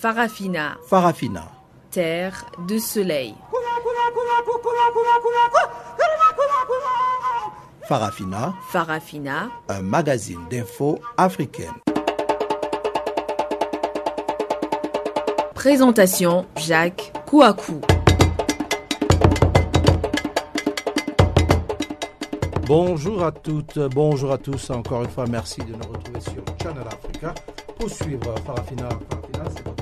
Farafina. Farafina. Terre de soleil. Farafina. Farafina. Un magazine d'infos africaine. Présentation Jacques Kouakou. Bonjour à toutes, bonjour à tous. Encore une fois, merci de nous retrouver sur Channel Africa pour suivre Farafina. Farafina, c'est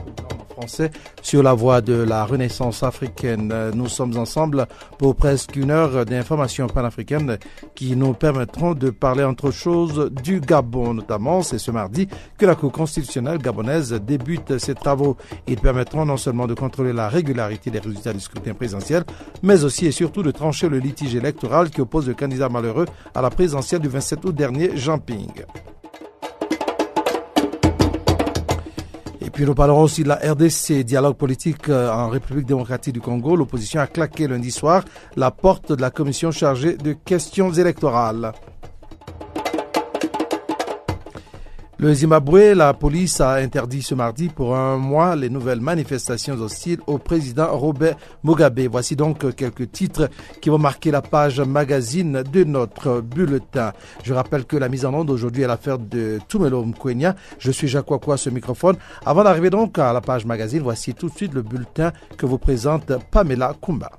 sur la voie de la renaissance africaine. Nous sommes ensemble pour presque une heure d'informations panafricaines qui nous permettront de parler entre choses du Gabon, notamment. C'est ce mardi que la Cour constitutionnelle gabonaise débute ses travaux. Ils permettront non seulement de contrôler la régularité des résultats du scrutin présidentiel, mais aussi et surtout de trancher le litige électoral qui oppose le candidat malheureux à la présidentielle du 27 août dernier, Jean Ping. Puis nous parlerons aussi de la RDC, dialogue politique euh, en République démocratique du Congo. L'opposition a claqué lundi soir la porte de la commission chargée de questions électorales. Le Zimbabwe, la police a interdit ce mardi pour un mois les nouvelles manifestations hostiles au président Robert Mugabe. Voici donc quelques titres qui vont marquer la page magazine de notre bulletin. Je rappelle que la mise en onde aujourd'hui est l'affaire de Tumelo Mkwenya. Je suis Jacques Wakwa, ce microphone. Avant d'arriver donc à la page magazine, voici tout de suite le bulletin que vous présente Pamela Kumba.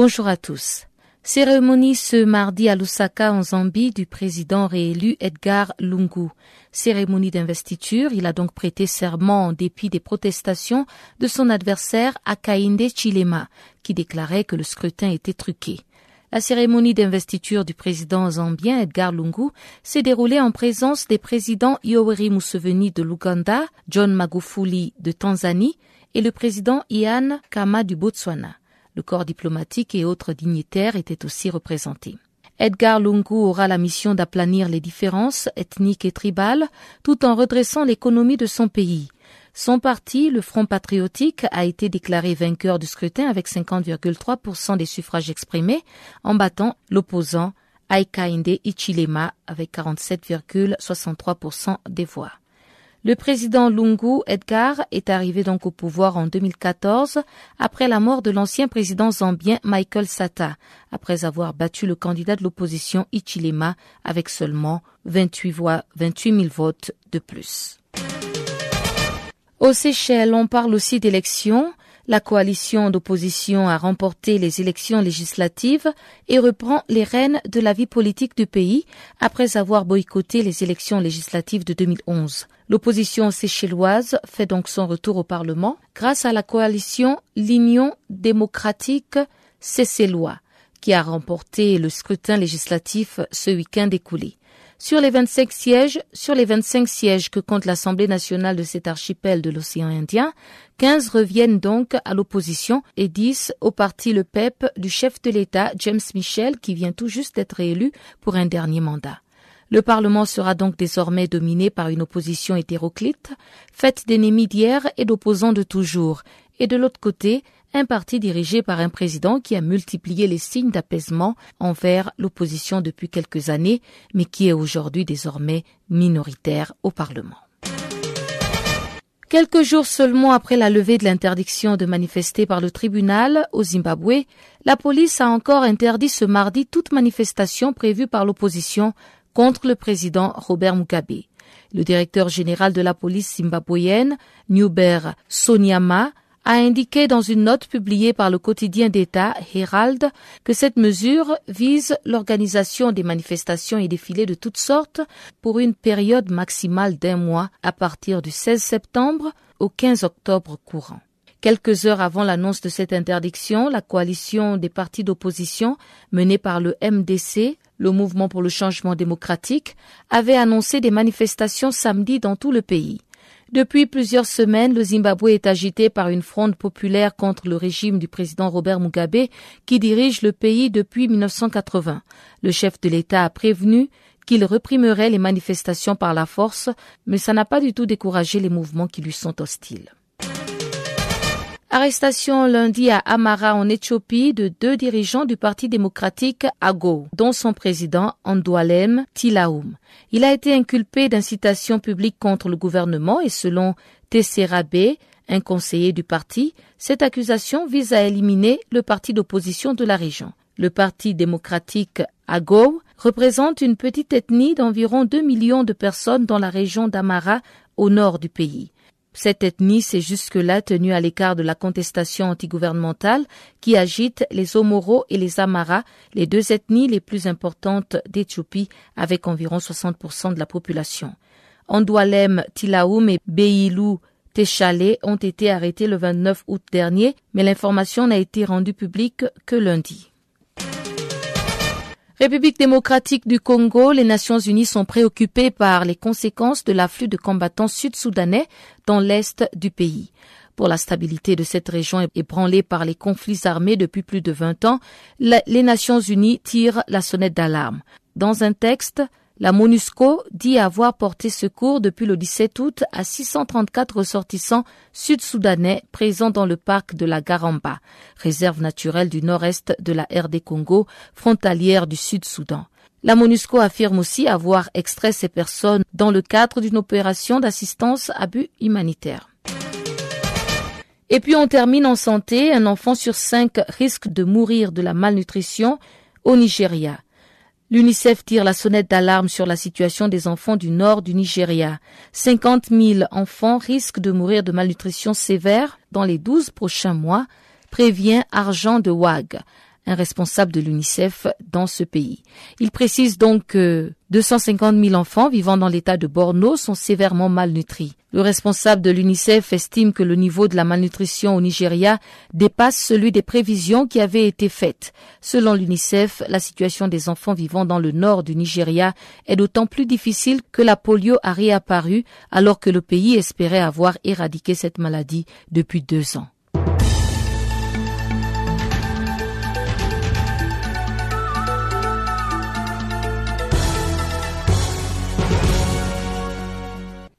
Bonjour à tous. Cérémonie ce mardi à Lusaka en Zambie du président réélu Edgar Lungu. Cérémonie d'investiture, il a donc prêté serment en dépit des protestations de son adversaire Akainde Chilema, qui déclarait que le scrutin était truqué. La cérémonie d'investiture du président zambien Edgar Lungu s'est déroulée en présence des présidents Yoweri Museveni de l'Ouganda, John Magufuli de Tanzanie et le président Ian Kama du Botswana. Le corps diplomatique et autres dignitaires étaient aussi représentés. Edgar Lungu aura la mission d'aplanir les différences ethniques et tribales tout en redressant l'économie de son pays. Son parti, le Front patriotique, a été déclaré vainqueur du scrutin avec 50,3% des suffrages exprimés en battant l'opposant Aikainde Ichilema avec 47,63% des voix. Le président Lungu Edgar est arrivé donc au pouvoir en 2014 après la mort de l'ancien président zambien Michael Sata, après avoir battu le candidat de l'opposition Ichilema avec seulement 28 voix, 28 000 votes de plus. Aux Seychelles, on parle aussi d'élections. La coalition d'opposition a remporté les élections législatives et reprend les rênes de la vie politique du pays après avoir boycotté les élections législatives de 2011. L'opposition séchelloise fait donc son retour au Parlement grâce à la coalition L'Union démocratique séchellois qui a remporté le scrutin législatif ce week-end écoulé. Sur les 25 sièges, sur les 25 sièges que compte l'Assemblée nationale de cet archipel de l'océan Indien, 15 reviennent donc à l'opposition et 10 au parti Le PEP du chef de l'État James Michel qui vient tout juste d'être élu pour un dernier mandat. Le Parlement sera donc désormais dominé par une opposition hétéroclite, faite d'ennemis d'hier et d'opposants de toujours, et de l'autre côté, un parti dirigé par un président qui a multiplié les signes d'apaisement envers l'opposition depuis quelques années, mais qui est aujourd'hui désormais minoritaire au Parlement. Quelques jours seulement après la levée de l'interdiction de manifester par le tribunal au Zimbabwe, la police a encore interdit ce mardi toute manifestation prévue par l'opposition contre le président Robert Mugabe. Le directeur général de la police zimbabwéenne, Newber Sonyama, a indiqué dans une note publiée par le quotidien d'État Herald que cette mesure vise l'organisation des manifestations et défilés de toutes sortes pour une période maximale d'un mois à partir du 16 septembre au 15 octobre courant. Quelques heures avant l'annonce de cette interdiction, la coalition des partis d'opposition menée par le MDC, le Mouvement pour le changement démocratique, avait annoncé des manifestations samedi dans tout le pays. Depuis plusieurs semaines, le Zimbabwe est agité par une fronde populaire contre le régime du président Robert Mugabe qui dirige le pays depuis 1980. Le chef de l'État a prévenu qu'il réprimerait les manifestations par la force, mais ça n'a pas du tout découragé les mouvements qui lui sont hostiles. Arrestation lundi à Amara en Éthiopie de deux dirigeants du Parti démocratique AGO, dont son président Andoualem Tilaoum. Il a été inculpé d'incitation publique contre le gouvernement et selon Tessera B, un conseiller du parti, cette accusation vise à éliminer le parti d'opposition de la région. Le Parti démocratique AGO représente une petite ethnie d'environ 2 millions de personnes dans la région d'Amara au nord du pays. Cette ethnie s'est jusque-là tenue à l'écart de la contestation antigouvernementale qui agite les Omoro et les Amara, les deux ethnies les plus importantes d'Éthiopie avec environ 60% de la population. Andoualem Tilaoum et Beilou Téchalé ont été arrêtés le 29 août dernier, mais l'information n'a été rendue publique que lundi. République démocratique du Congo, les Nations unies sont préoccupées par les conséquences de l'afflux de combattants sud-soudanais dans l'est du pays. Pour la stabilité de cette région ébranlée par les conflits armés depuis plus de 20 ans, les Nations unies tirent la sonnette d'alarme. Dans un texte, la MONUSCO dit avoir porté secours depuis le 17 août à 634 ressortissants sud-soudanais présents dans le parc de la Garamba, réserve naturelle du nord-est de la RD Congo, frontalière du Sud-Soudan. La MONUSCO affirme aussi avoir extrait ces personnes dans le cadre d'une opération d'assistance à but humanitaire. Et puis on termine en santé. Un enfant sur cinq risque de mourir de la malnutrition au Nigeria. L'UNICEF tire la sonnette d'alarme sur la situation des enfants du nord du Nigeria. 50 000 enfants risquent de mourir de malnutrition sévère dans les 12 prochains mois, prévient Argent de Wag, un responsable de l'UNICEF dans ce pays. Il précise donc que 250 000 enfants vivant dans l'état de Borno sont sévèrement malnutris. Le responsable de l'UNICEF estime que le niveau de la malnutrition au Nigeria dépasse celui des prévisions qui avaient été faites. Selon l'UNICEF, la situation des enfants vivant dans le nord du Nigeria est d'autant plus difficile que la polio a réapparu alors que le pays espérait avoir éradiqué cette maladie depuis deux ans.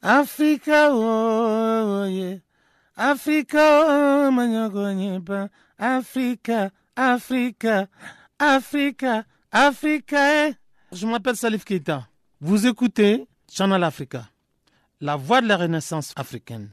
Africa, oh, yeah. Africa, oh, Africa, Africa, Africa. Eh. Je m'appelle Salif Keita. Vous écoutez Channel Africa, la voix de la renaissance africaine.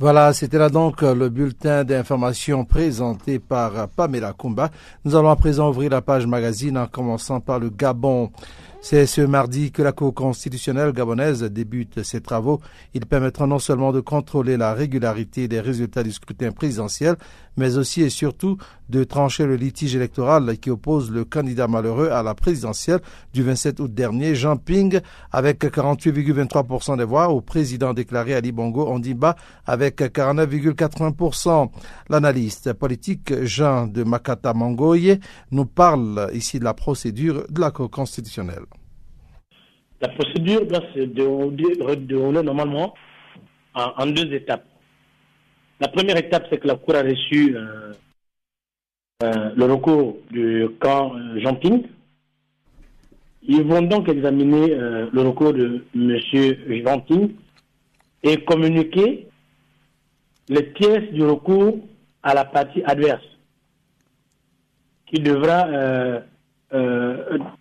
Voilà, c'était là donc le bulletin d'information présenté par Pamela Kumba. Nous allons à présent ouvrir la page magazine en commençant par le Gabon. C'est ce mardi que la Cour constitutionnelle gabonaise débute ses travaux. Il permettra non seulement de contrôler la régularité des résultats du scrutin présidentiel, mais aussi et surtout de trancher le litige électoral qui oppose le candidat malheureux à la présidentielle du 27 août dernier, Jean Ping, avec 48,23% des voix, au président déclaré Ali Bongo Ondimba avec 49,80%. L'analyste politique Jean de Makata Mangoye nous parle ici de la procédure de la Cour constitutionnelle. La procédure doit se dérouler, normalement en, deux étapes. La première étape, c'est que la Cour a reçu euh, euh, le recours du camp euh, Jean Ping. Ils vont donc examiner le recours de M. Jean Ping et communiquer les pièces du recours à la partie adverse qui devra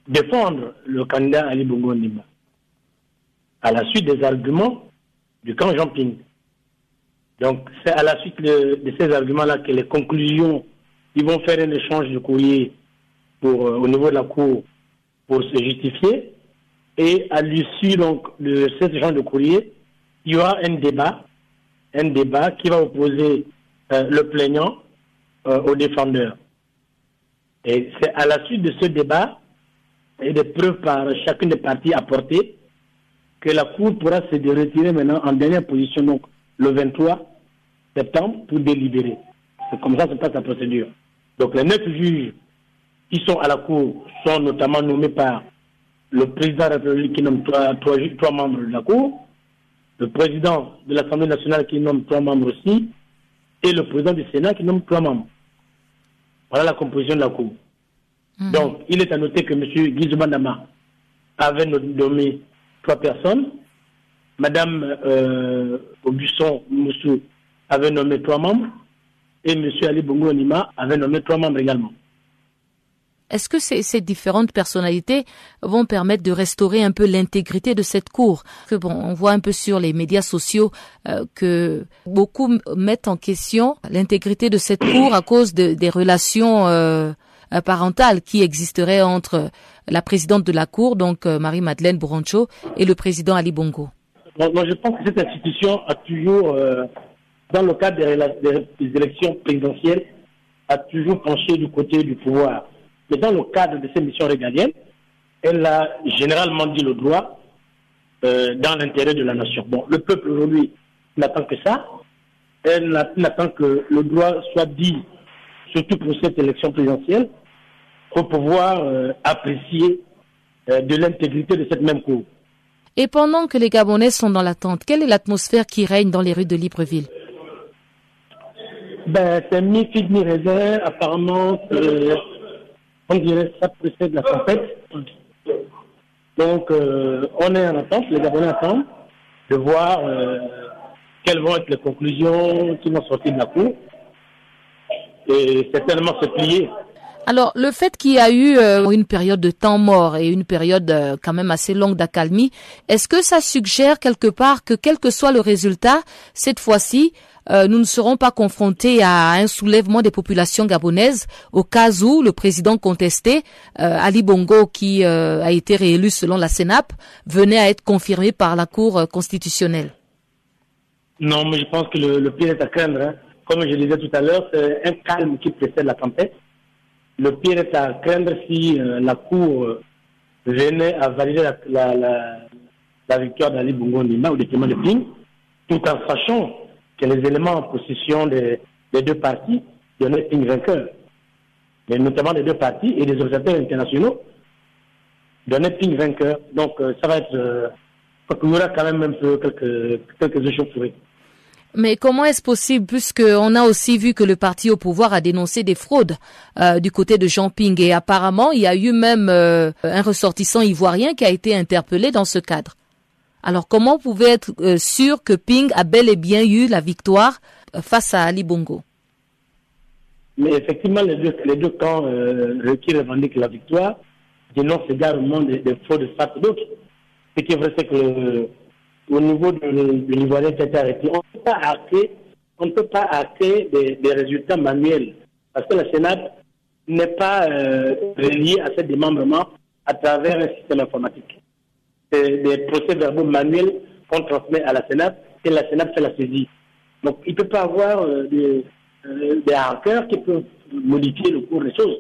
défendre le candidat Ali Bongo Ndimba à la suite des arguments du camp Jean-Ping. Donc, c'est à la suite de, ces arguments-là que les conclusions, ils vont faire un échange de courrier pour, euh, au niveau de la Cour pour se justifier. Et à l'issue donc de cet échange de courrier, il y aura un débat, un débat qui va opposer euh, le plaignant euh, au défendeur. Et c'est à la suite de ce débat et des preuves par chacune des parties apportées que la Cour pourra se retirer maintenant en dernière position, donc le 23 septembre, pour délibérer. C'est comme ça que se passe la procédure. Donc les neuf juges qui sont à la Cour sont notamment nommés par le président de la République qui nomme trois, trois, membres de la Cour, le président de l'Assemblée nationale qui nomme trois membres aussi, et le président du Sénat qui nomme trois membres. Voilà la composition de la Cour. Mhm. Donc, il est à noter que M. Gizubandama avait nommé trois personnes. Madame euh, Augustin Moussou avait nommé trois membres et M. Ali Bongo Onima avait nommé trois membres également. Est-ce que ces, différentes personnalités vont permettre de restaurer un peu l'intégrité de cette cour? Que bon, on voit un peu sur les médias sociaux euh, que beaucoup mettent en question l'intégrité de cette cour à cause de, des relations euh, parentales qui existeraient entre la présidente de la cour, donc euh, Marie-Madeleine Bourancho, et le président Ali Bongo. Moi, je pense que cette institution a toujours, euh, dans le cadre des, élections présidentielles, a toujours penché du côté du pouvoir mais dans le cadre de ces missions régaliennes, elle a généralement dit le droit euh, dans l'intérêt de la nation. Bon, le peuple aujourd'hui n'attend que ça. Elle n'attend que le droit soit dit, surtout pour cette élection présidentielle, pour pouvoir euh, apprécier euh, de l'intégrité de cette même cour. Et pendant que les Gabonais sont dans l'attente, quelle est l'atmosphère qui règne dans les rues de Libreville? Ben, C'est mi-figue, mi-raisin. Apparemment, on dirait ça précède la tempête. Donc, euh, on est en attente, les Gabonais attendent de voir quelles vont être les conclusions qui vont sortir de la Cour. Et certainement se plier. Alors, le fait qu'il y a eu euh, une période de temps mort et une période euh, quand même assez longue d'accalmie, est-ce que ça suggère quelque part que quel que soit le résultat, cette fois-ci, euh, nous ne serons pas confrontés à un soulèvement des populations gabonaises au cas où le président contesté, Ali Bongo, qui a été réélu selon la CENAP, venait à être confirmé par la Cour constitutionnelle? Non, mais je pense que le, le pire est à craindre. Hein. Comme je disais tout à l'heure, c'est un calme qui précède la tempête. Le pire est à craindre si euh, la Cour venait à valider la, victoire d'Ali Bongo Nima ou de Clément de Ping, tout en sachant que les éléments en possession des, des deux partis donnaient Ping vainqueur, mais notamment des deux partis et des observateurs internationaux donnaient Ping vainqueur. Donc euh, ça va être. Euh, il y aura quand même un peu quelques, quelques échauffourées. Mais comment est-ce possible puisqu'on a aussi vu que le parti au pouvoir a dénoncé des fraudes euh, du côté de Jean Ping et apparemment il y a eu même euh, un ressortissant ivoirien qui a été interpellé dans ce cadre. Alors comment vous pouvez être euh, sûr que Ping a bel et bien eu la victoire face à Ali Bongo? Mais effectivement, les deux, les deux camps qui revendiquent la victoire dénoncent également des, des fraudes de part et d'autre. Ce qui est vrai, c'est que au niveau de, de l'Ivoirien qui arrêté, on ne peut pas arrêter, on ne peut pas des, des, résultats manuels parce que la Sénat n'est pas euh, reliée à ce démembrement à travers un système informatique. C'est des procès-verbaux manuels qu'on transmet à la Sénat et la Sénat fait la saisie. Donc il ne peut pas avoir euh, des, euh, des hackers qui peuvent modifier le cours des choses.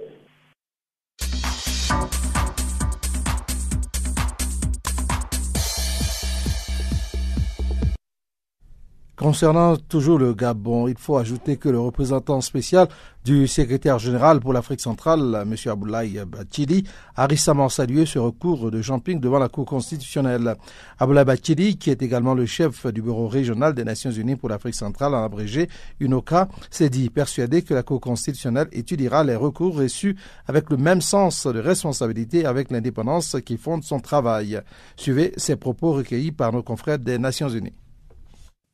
Concernant toujours le Gabon, il faut ajouter que le représentant spécial du secrétaire général pour l'Afrique centrale, M. Aboulaye Bachili, a récemment salué ce recours de Jean-Ping devant la Cour constitutionnelle. Aboulaye Bachili, qui est également le chef du bureau régional des Nations Unies pour l'Afrique centrale, en abrégé UNOCA, s'est dit persuadé que la Cour constitutionnelle étudiera les recours reçus avec le même sens de responsabilité avec l'indépendance qui fonde son travail. Suivez ces propos recueillis par nos confrères des Nations Unies.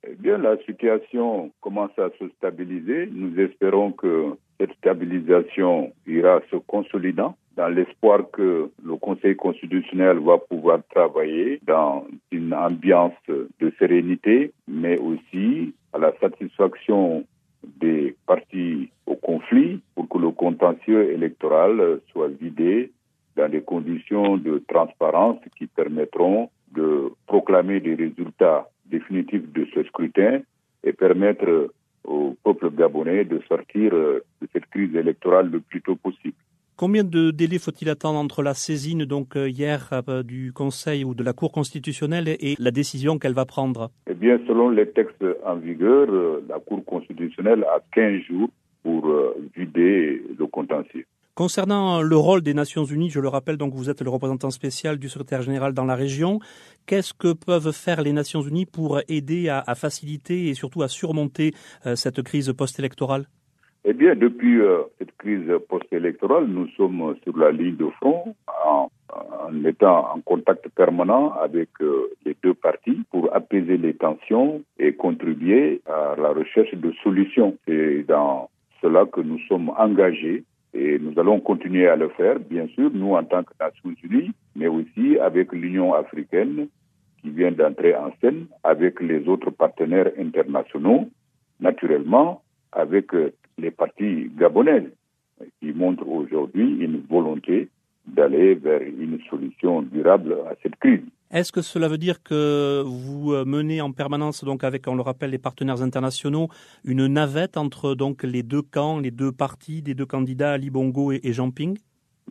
Eh bien, la situation commence à se stabiliser. Nous espérons que cette stabilisation ira se consolidant dans l'espoir que le Conseil constitutionnel va pouvoir travailler dans une ambiance de sérénité, mais aussi à la satisfaction des partis au conflit pour que le contentieux électoral soit vidé dans des conditions de transparence qui permettront de proclamer des résultats définitif de ce scrutin et permettre au peuple gabonais de sortir de cette crise électorale le plus tôt possible. Combien de délais faut-il attendre entre la saisine donc hier du Conseil ou de la Cour constitutionnelle et la décision qu'elle va prendre? Eh bien, selon les textes en vigueur, la Cour constitutionnelle a 15 jours pour vider le contentieux. Concernant le rôle des Nations Unies, je le rappelle, donc vous êtes le représentant spécial du secrétaire général dans la région. Qu'est-ce que peuvent faire les Nations Unies pour aider à, faciliter et surtout à surmonter euh, cette crise post-électorale? Eh bien, depuis euh, cette crise post-électorale, nous sommes sur la ligne de front en, en étant en contact permanent avec euh, les deux parties pour apaiser les tensions et contribuer à la recherche de solutions. C'est dans cela que nous sommes engagés et nous allons continuer à le faire, bien sûr, nous en tant que Nations Unies, mais aussi avec l'Union africaine qui vient d'entrer en scène, avec les autres partenaires internationaux, naturellement, avec les partis gabonaises qui montrent aujourd'hui une volonté d'aller vers une solution durable à cette crise. Est-ce que cela veut dire que vous euh, menez en permanence, donc avec, on le rappelle, les partenaires internationaux, une navette entre donc les deux camps, les deux partis, des deux candidats, Ali Bongo et, Jean Ping?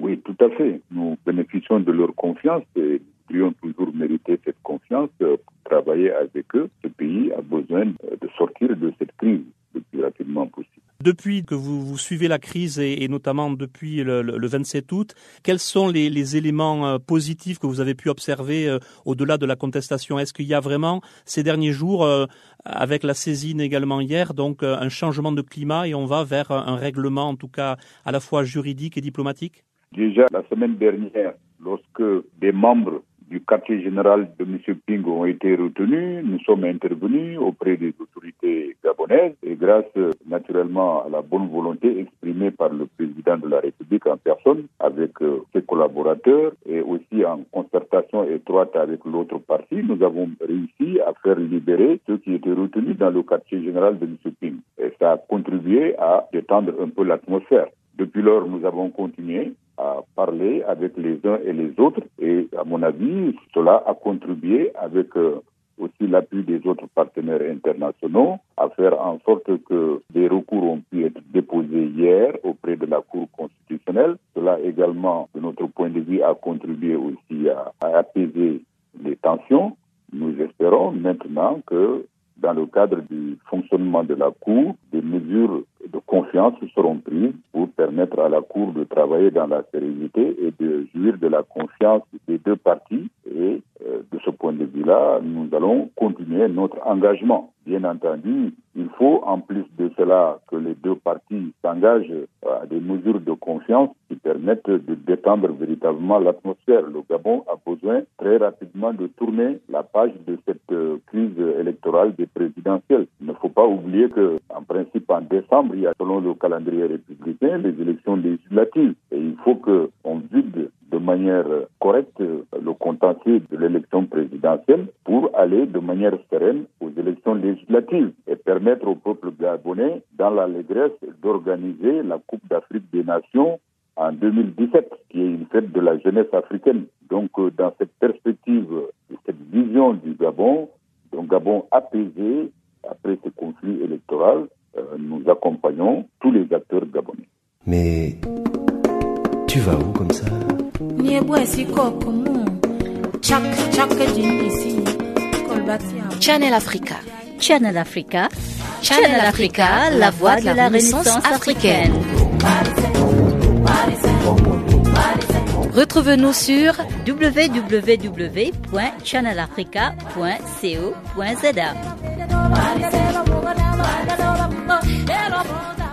Oui, tout à fait. Nous bénéficions de leur confiance et nous devrions toujours mériter cette confiance pour travailler avec eux. Ce pays a besoin de sortir de cette crise le plus rapidement possible. Depuis que vous, vous suivez la crise et, notamment depuis le, le, 27 août, quels sont les, les, éléments euh, positifs que vous avez pu observer euh, au-delà de la contestation? Est-ce qu'il y a vraiment ces derniers jours, euh, avec la saisine également hier, donc un changement de climat et on va vers un règlement en tout cas à la fois juridique et diplomatique? Déjà la semaine dernière, lorsque des membres du quartier général de M. Ping ont été retenus. Nous sommes intervenus auprès des autorités gabonaises et grâce naturellement à la bonne volonté exprimée par le président de la République en personne avec euh, ses collaborateurs et aussi en concertation étroite avec l'autre parti, nous avons réussi à faire libérer ceux qui étaient retenus dans le quartier général de M. Ping. Et ça a contribué à détendre un peu l'atmosphère. Depuis lors, nous avons continué à parler avec les uns et les autres et à mon avis, cela a contribué avec euh, aussi l'appui des autres partenaires internationaux à faire en sorte que des recours ont pu être déposés hier auprès de la Cour constitutionnelle. Cela également, de notre point de vue, a contribué aussi à, à apaiser les tensions. Nous espérons maintenant que dans le cadre du fonctionnement de la Cour, des mesures de confiance seront prises pour permettre à la Cour de travailler dans la sérénité et de jouir de la confiance des deux parties. Et vue-là, nous allons continuer notre engagement. Bien entendu, il faut en plus de cela que les deux parties s'engagent à des mesures de confiance qui permettent de détendre véritablement l'atmosphère. Le Gabon a besoin très rapidement de tourner la page de cette euh, crise électorale des présidentielles. Il ne faut pas oublier que, en principe, en décembre, il y a, selon le calendrier républicain, les élections législatives. Et il faut qu'on vide de manière correcte le contentieux de l'élection présidentielle pour aller de manière sereine aux élections législatives et permettre au peuple gabonais, dans l'allégresse, d'organiser la Coupe d'Afrique des Nations en 2017, qui est une fête de la jeunesse africaine. Donc, euh, dans cette perspective, cette vision du Gabon, d'un Gabon apaisé après ce conflit électoral, euh, nous accompagnons tous les acteurs gabonais. Mais tu vas où comme ça? Channel Africa. Channel Africa. Channel Africa, la voix de la Renaissance africaine. Retrouve-nous sur www.channelafrica.co.za.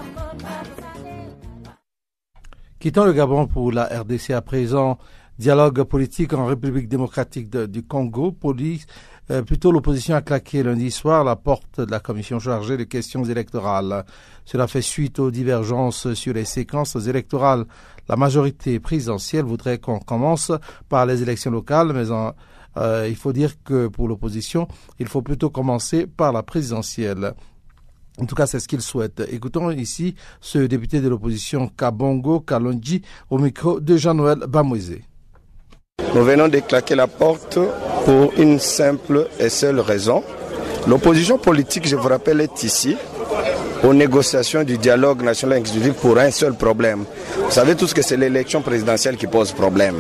Quittons le Gabon pour la RDC à présent. Dialogue politique en République démocratique du Congo. Police, euh, plutôt l'opposition a claqué lundi soir la porte de la commission chargée des questions électorales. Cela fait suite aux divergences sur les séquences électorales. La majorité présidentielle voudrait qu'on commence par les élections locales, mais euh, il faut dire que pour l'opposition, il faut plutôt commencer par la présidentielle. En tout cas, c'est ce qu'il souhaite. Écoutons ici ce député de l'opposition Kabongo Kalonji au micro de Jean-Noël Bamouizé. Nous venons de claquer la porte pour une simple et seule raison. L'opposition politique, je vous rappelle, est ici aux négociations du dialogue national exécutif pour un seul problème. Vous savez tous que c'est l'élection présidentielle qui pose problème.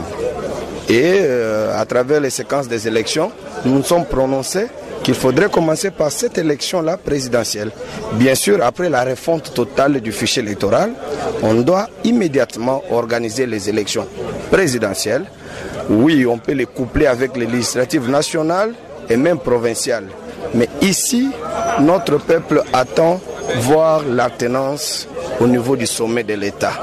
Et euh, à travers les séquences des élections, nous nous sommes prononcés qu'il faudrait commencer par cette élection-là présidentielle. Bien sûr, après la refonte totale du fichier électoral, on doit immédiatement organiser les élections présidentielles. Oui, on peut les coupler avec les législatives nationales et même provinciales. Mais ici, notre peuple attend voir l'alternance au niveau du sommet de l'État.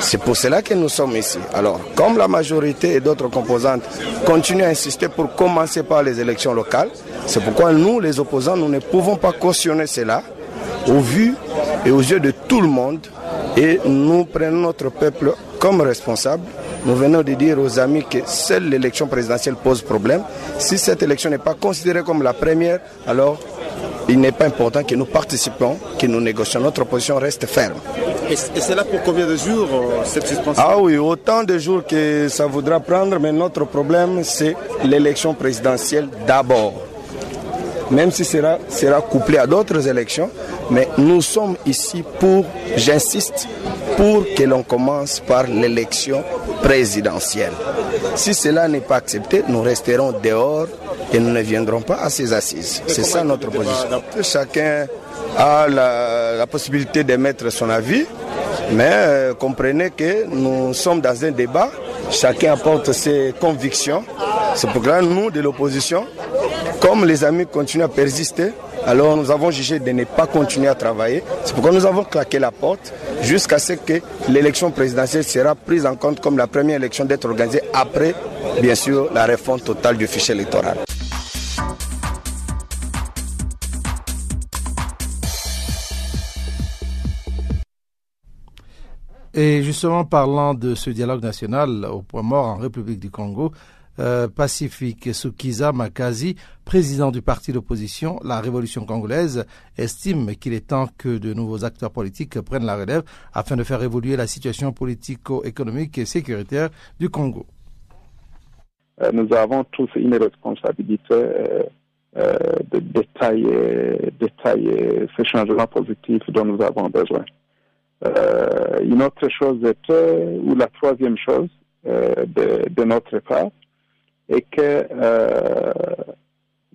C'est pour cela que nous sommes ici. Alors, comme la majorité et d'autres composantes continuent à insister pour commencer par les élections locales, c'est pourquoi nous, les opposants, nous ne pouvons pas cautionner cela au vu et aux yeux de tout le monde et nous prenons notre peuple comme responsable. Nous venons de dire aux amis que seule l'élection présidentielle pose problème. Si cette élection n'est pas considérée comme la première, alors il n'est pas important que nous participions, que nous négocions. Notre position reste ferme. Et c'est là pour combien de jours euh, cette suspension? Ah oui, autant de jours que ça voudra prendre, mais notre problème, c'est l'élection présidentielle d'abord. Même si cela sera couplé à d'autres élections, mais nous sommes ici pour, j'insiste, pour que l'on commence par l'élection présidentielle. Si cela n'est pas accepté, nous resterons dehors et nous ne viendrons pas à ces assises. C'est ça notre position. Chacun a la, possibilité d'émettre son avis, mais euh, comprenez que nous sommes dans un débat, chacun apporte ses convictions. C'est pourquoi nous, de l'opposition, comme les amis continuent à persister, alors nous avons jugé de ne pas continuer à travailler. C'est pourquoi nous avons claqué la porte jusqu'à ce que l'élection présidentielle sera prise en compte comme la première élection d'être organisée après, bien sûr, la réforme totale du fichier électoral. Et justement, parlant de ce dialogue national au point mort en République du Congo, euh, Pacifique Sukiza Makazi, président du parti d'opposition La Révolution congolaise, estime qu'il est temps que de nouveaux acteurs politiques prennent la relève afin de faire évoluer la situation politico-économique et sécuritaire du Congo. Euh, nous avons tous une responsabilité euh, de détailler, détailler ces changements positifs dont nous avons besoin. une autre chose était, ou la troisième chose de, de notre part, et que euh,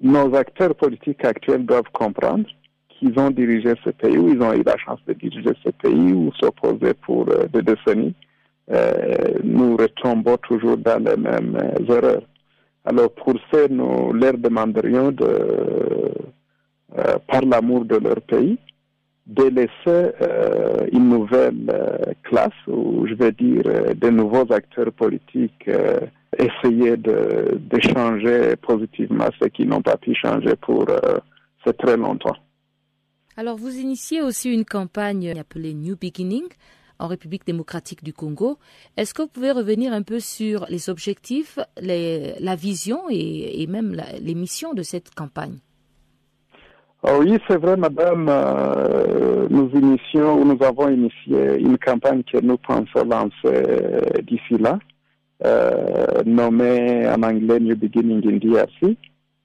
nos acteurs politiques actuels doivent comprendre qu'ils ont dirigé ce pays, ou ils ont eu la chance de diriger ce pays, ou s'opposer pour euh, des décennies. Euh, nous retombons toujours dans les mêmes erreurs. Alors pour ça, nous leur demanderions de, par l'amour de leur pays, de laisser une nouvelle classe, ou je vais dire de nouveaux acteurs politiques essayer de, changer positivement ce qui n'ont pas pu changer pour euh, très longtemps. Alors, vous initiez aussi une campagne appelée New Beginning en République démocratique du Congo. Est-ce que vous pouvez revenir un peu sur les objectifs, la vision et, même les missions de cette campagne? Oui, c'est vrai, madame. Euh, nous avons initié une campagne que nous pensons lancer d'ici là. Euh, nommé en anglais New Beginning in DRC,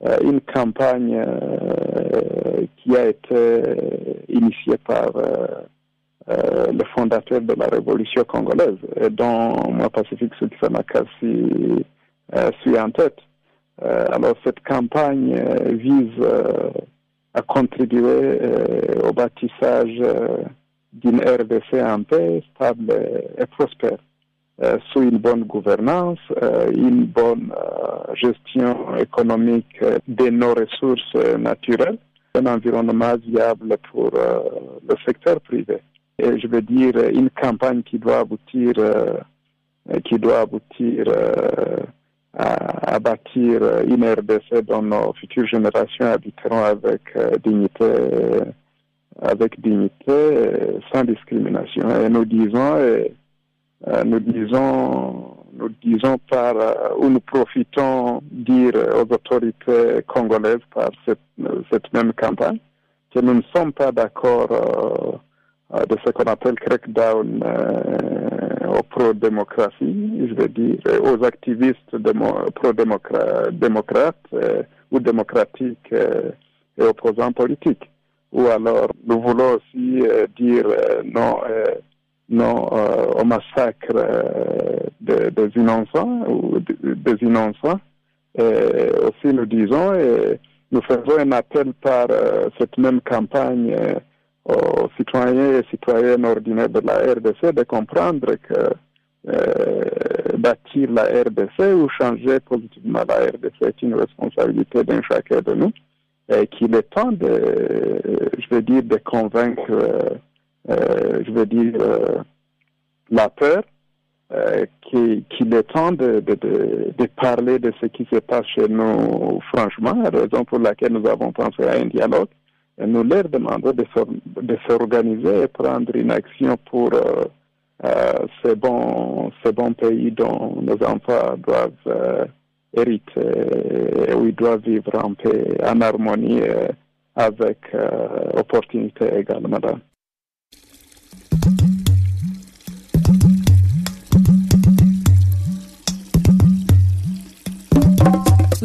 euh, une campagne qui a été initiée par le fondateur de la révolution congolaise, dont moi, Pacifique Sukisamakasi, suis en tête. alors, cette campagne vise à contribuer au bâtissage d'une RDC en paix, stable et prospère. Euh, sous une bonne gouvernance, euh, une bonne euh, gestion économique de nos ressources naturelles, un environnement viable pour le secteur privé. Et je veux dire une campagne qui doit aboutir, qui doit aboutir à, bâtir une RDC dont nos futures générations habiteront avec dignité, avec dignité, sans discrimination. Et nous disons euh, nous disons, nous disons par, euh, ou nous profitons dire aux autorités congolaises par cette, même campagne que nous ne sommes pas d'accord euh, de ce qu'on appelle crackdown aux pro-démocratie, je veux dire, aux activistes pro-démocrates ou démocratiques et opposants politiques. Ou alors, nous voulons aussi dire non non euh, au massacre euh, des innocents ou des innocents. Et aussi nous disons et nous faisons un appel par euh, cette même campagne aux citoyens et citoyennes ordinaires de la RDC de comprendre que bâtir la RDC ou changer positivement la RDC est une responsabilité d'un chacun de nous et qu'il est temps de, je veux dire, de convaincre je veux dire, la peur, qu'il est temps de, de, parler de ce qui se passe chez nous, franchement, raison pour laquelle nous avons pensé à un dialogue. Nous leur demandons de, s'organiser et prendre une action pour ces, bons, ces bons pays dont nos enfants doivent hériter et où ils doivent vivre en paix, en harmonie avec opportunité égale, madame.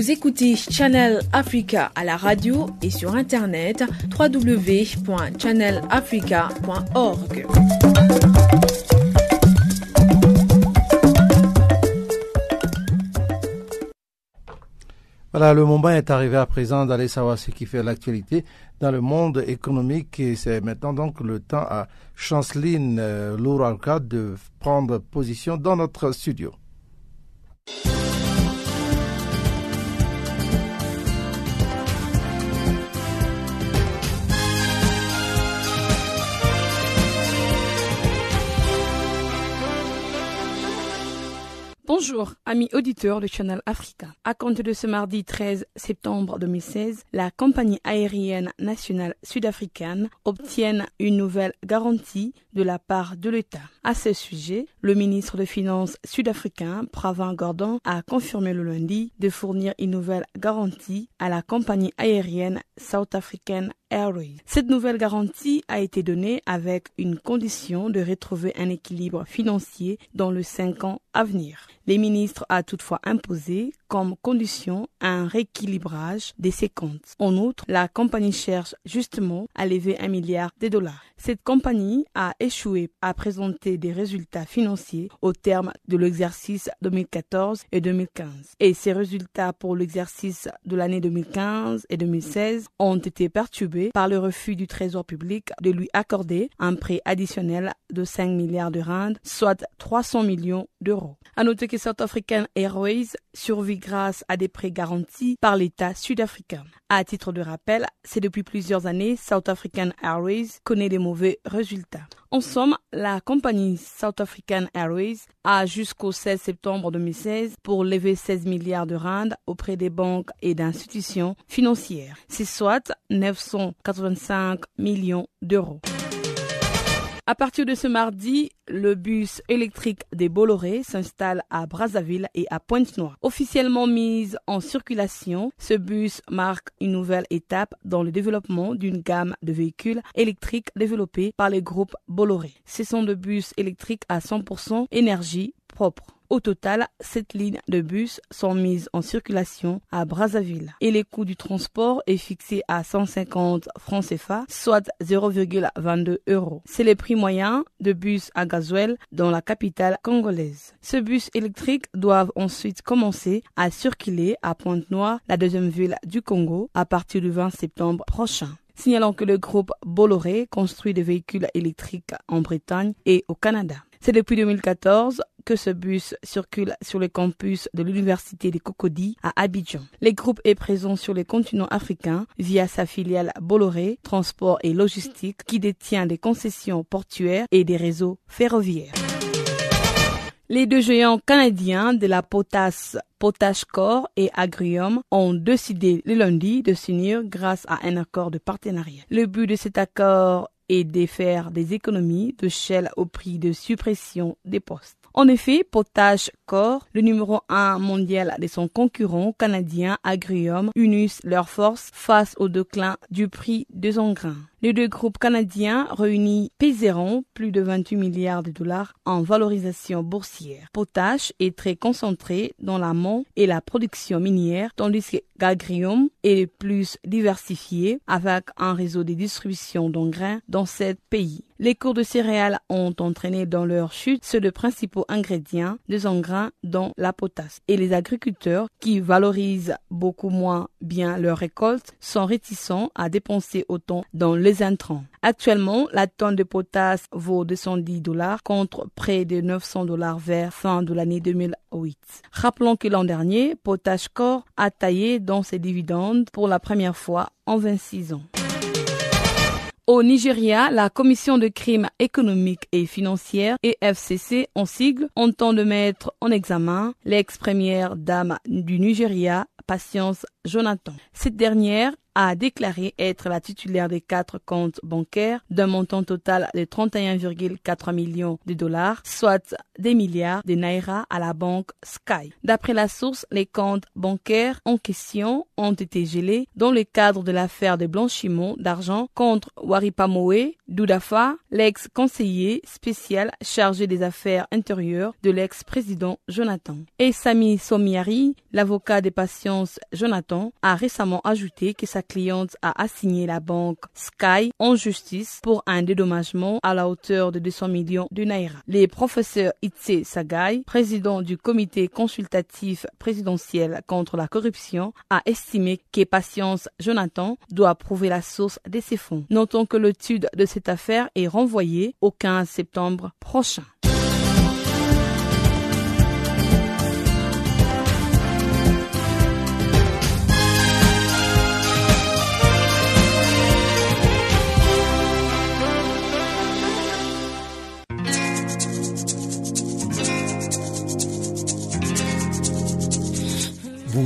Vous écoutez Channel Africa à la radio et sur internet www.channelafrica.org. Voilà, le moment est arrivé à présent d'aller savoir ce qui fait l'actualité dans le monde économique et c'est maintenant donc le temps à Chanceline euh, Louralca de prendre position dans notre studio. Bonjour, amis auditeurs de Channel Africa. À compter de ce mardi 13 septembre 2016, la compagnie aérienne nationale sud-africaine obtient une nouvelle garantie de la part de l'État. À ce sujet, le ministre des Finances sud-africain, Pravin Gordon, a confirmé le lundi de fournir une nouvelle garantie à la compagnie aérienne South African Airways. Cette nouvelle garantie a été donnée avec une condition de retrouver un équilibre financier dans les cinq ans à venir. Les ministres a toutefois imposé comme condition un rééquilibrage des ses comptes. En outre, la compagnie cherche justement à lever un milliard de dollars. Cette compagnie a échoué à présenter des résultats financiers au terme de l'exercice 2014 et 2015. Et ces résultats pour l'exercice de l'année 2015 et 2016 ont été perturbés par le refus du Trésor public de lui accorder un prêt additionnel de 5 milliards de rand, soit 300 millions d'euros. À noter que South African Airways survit grâce à des prêts garantis par l'État sud-africain. À titre de rappel, c'est depuis plusieurs années South African Airways connaît des mauvais résultats. En somme, la compagnie South African Airways a jusqu'au 16 septembre 2016 pour lever 16 milliards de rand auprès des banques et d'institutions financières. C'est soit 985 millions d'euros. À partir de ce mardi, le bus électrique des Bolloré s'installe à Brazzaville et à Pointe-Noire. Officiellement mise en circulation, ce bus marque une nouvelle étape dans le développement d'une gamme de véhicules électriques développés par le groupe Bolloré. Ce sont de bus électriques à 100% énergie propre. Au total, sept lignes de bus sont mises en circulation à Brazzaville et le coût du transport est fixé à 150 francs CFA, soit 0,22 euros. C'est le prix moyen de bus à gasoil dans la capitale congolaise. Ce bus électrique doivent ensuite commencer à circuler à Pointe-Noire, la deuxième ville du Congo, à partir du 20 septembre prochain signalant que le groupe Bolloré construit des véhicules électriques en Bretagne et au Canada. C'est depuis 2014 que ce bus circule sur le campus de l'Université des Cocody à Abidjan. Le groupe est présent sur le continent africain via sa filiale Bolloré Transport et Logistique qui détient des concessions portuaires et des réseaux ferroviaires. Les deux géants canadiens de la potasse Potash Corps et Agrium ont décidé le lundi de s'unir grâce à un accord de partenariat. Le but de cet accord et de faire des économies de Shell au prix de suppression des postes. En effet, Potash Corps, le numéro 1 mondial de son concurrent canadien Agrium, unissent leurs forces face au déclin du prix des engrais. Les deux groupes canadiens réunis pèseront plus de 28 milliards de dollars en valorisation boursière. Potash est très concentré dans l'amont et la production minière, tandis que Gagrium est plus diversifié avec un réseau de distribution d'engrais dans ce pays. Les cours de céréales ont entraîné dans leur chute ceux de principaux ingrédients des engrais dont la potasse. Et les agriculteurs, qui valorisent beaucoup moins bien leurs récoltes, sont réticents à dépenser autant dans les intrants. Actuellement, la tonne de potasse vaut 210 dollars contre près de 900 dollars vers fin de l'année 2008. Rappelons que l'an dernier, Potash Corps a taillé dans ses dividendes pour la première fois en 26 ans. Au Nigeria, la Commission de crimes économiques et financières, EFCC en sigle, entend de mettre en examen l'ex-première dame du Nigeria, Patience Jonathan. Cette dernière a déclaré être la titulaire des quatre comptes bancaires d'un montant total de 31,4 millions de dollars, soit des milliards de naira à la banque Sky. D'après la source, les comptes bancaires en question ont été gelés dans le cadre de l'affaire de blanchiment d'argent contre Waripamoe Doudafa, l'ex-conseiller spécial chargé des affaires intérieures de l'ex-président Jonathan. Et Sami Somiari, l'avocat des patiences Jonathan, a récemment ajouté que sa cliente a assigné la banque Sky en justice pour un dédommagement à la hauteur de 200 millions de naira. Les professeurs Itse Sagai, président du comité consultatif présidentiel contre la corruption, a estimé que Patience Jonathan doit prouver la source de ces fonds. Notons que l'étude de cette affaire est renvoyée au 15 septembre prochain.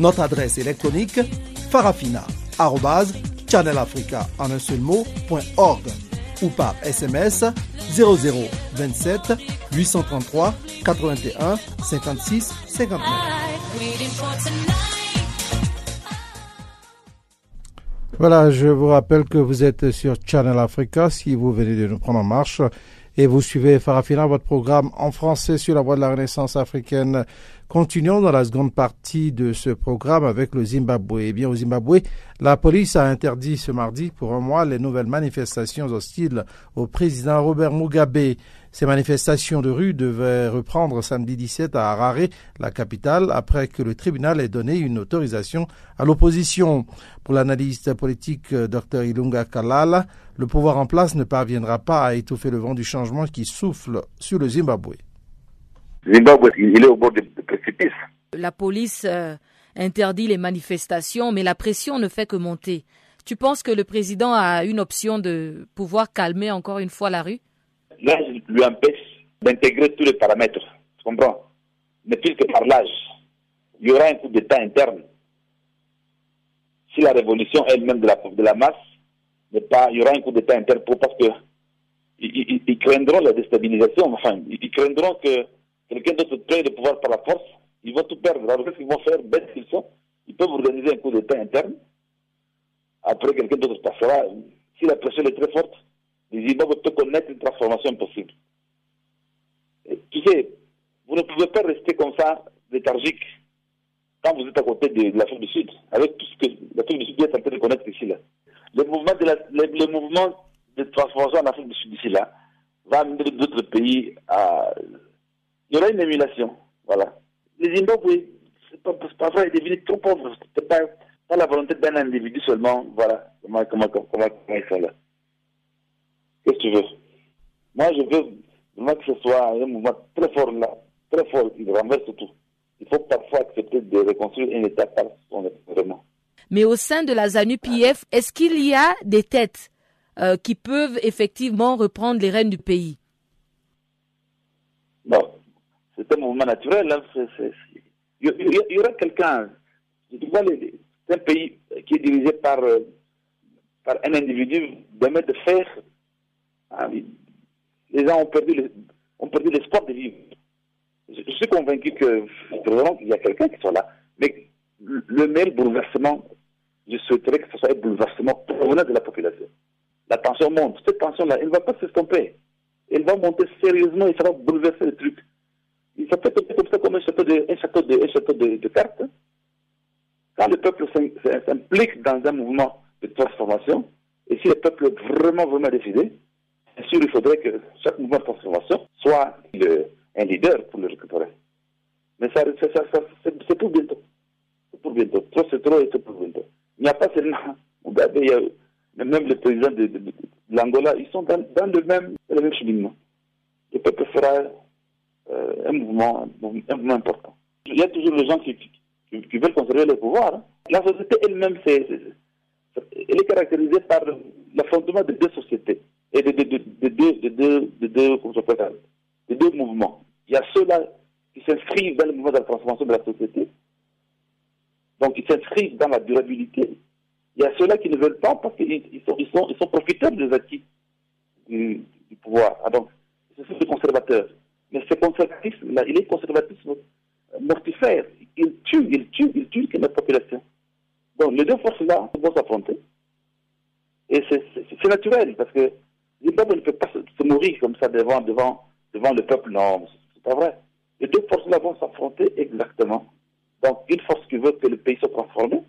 Notre adresse électronique farafina.channelafrica en un seul mot, ou par SMS 0027 833 81 56 59. Voilà, je vous rappelle que vous êtes sur Channel Africa si vous venez de nous prendre en marche et vous suivez Farafina, votre programme en français sur la voie de la Renaissance africaine. Continuons dans la seconde partie de ce programme avec le Zimbabwe. Eh bien, au Zimbabwe, la police a interdit ce mardi pour un mois les nouvelles manifestations hostiles au président Robert Mugabe. Ces manifestations de rue devaient reprendre samedi 17 à Harare, la capitale, après que le tribunal ait donné une autorisation à l'opposition. Pour l'analyste politique Dr Ilunga Kalala, le pouvoir en place ne parviendra pas à étouffer le vent du changement qui souffle sur le Zimbabwe. Zimbabwe, il est au bord du précipice. La police euh, interdit les manifestations, mais la pression ne fait que monter. Tu penses que le président a une option de pouvoir calmer encore une fois la rue? L'âge lui empêche d'intégrer tous les paramètres. Tu comprends? Mais puisque par l'âge, il y aura un coup d'État interne. Si la révolution elle-même de la, de la masse n'est pas, il y aura un coup d'État interne pour, parce que ils, ils, craindront la déstabilisation, enfin, ils craindront que quelqu'un d'autre prenne le pouvoir par la force, ils vont tout perdre. Alors qu'est-ce qu'ils vont faire Bête qu'ils sont, ils peuvent organiser un coup d'État interne. Après, quelqu'un d'autre passera. Si la pression est très forte, les Zimbabwe peuvent connaître une transformation possible. tu sais, vous ne pouvez pas rester comme ça, léthargique, quand vous êtes à côté de, l'Afrique du Sud, avec tout ce que l'Afrique du Sud est en train de connaître ici. Là. Le mouvement de, le, mouvement de transformation en Afrique du Sud ici là va amener d'autres pays à il y aura une émulation. Voilà. Les Zimbabwe, vrai, est devenu trop pauvre. C'est pas, pas la volonté d'un individu seulement. Voilà comment, comment, comment, ils sont là. Qu'est-ce que tu veux? Moi, je veux vraiment que ce soit un mouvement très fort là, très fort, qui renverse tout. Il faut parfois accepter de reconstruire un État par son vraiment. Mais au sein de la ZANU-PF, est-ce qu'il y a des têtes euh, qui peuvent effectivement reprendre les rênes du pays? C'est un mouvement naturel. Hein. Il, y, aura quelqu'un. C'est un pays qui est dirigé par, euh, un individu demain de faire. Ah les gens ont perdu, ont perdu l'espoir de vivre. Je, suis convaincu que qu'il y a quelqu'un qui soit là. Mais le meilleur bouleversement, je souhaiterais que ce soit un bouleversement provenant de la population. La tension monte. Cette tension-là, elle ne va pas s'estomper. Elle va monter sérieusement et ça va bouleverser le truc. Il s'appelle comme ça comme un château de, un cartes. quand le peuple s'implique dans un mouvement de transformation, et si le peuple est vraiment, vraiment décidé, bien sûr, il faudrait que chaque mouvement de transformation soit un leader pour le récupérer. Mais ça, c'est pour bientôt. C'est pour bientôt. Trop, c'est trop et c'est pour bientôt. Il n'y a pas seulement. Il y a, même le président de, l'Angola, ils sont dans, le, même, le même cheminement. Le peuple fera euh, un, mouvement, un mouvement important. Il y a toujours les gens qui, veulent conserver le pouvoir. Hein. La société elle-même, elle est caractérisée par l'affrontement de deux sociétés et de, de, de, de deux, de, deux, de, deux, de deux mouvements. Il y a ceux-là qui s'inscrivent dans le mouvement de la transformation de la société, donc ils s'inscrivent dans la durabilité. Il y a ceux-là qui ne veulent pas parce qu'ils ils sont, ils sont, ils sont profiteurs des acquis du, pouvoir. Ah, donc, ce sont des conservateurs. Mais ce conservatisme-là, il est conservatisme mortifère. Il tue, il tue, il tue la population. Donc les deux forces-là vont s'affronter. Et c'est naturel, parce que Zimbabwe ne peut pas se, mourir comme ça devant, devant, devant le peuple. Non, c'est pas vrai. Les deux forces-là vont s'affronter exactement. Donc, une force qui veut que le pays soit transformé,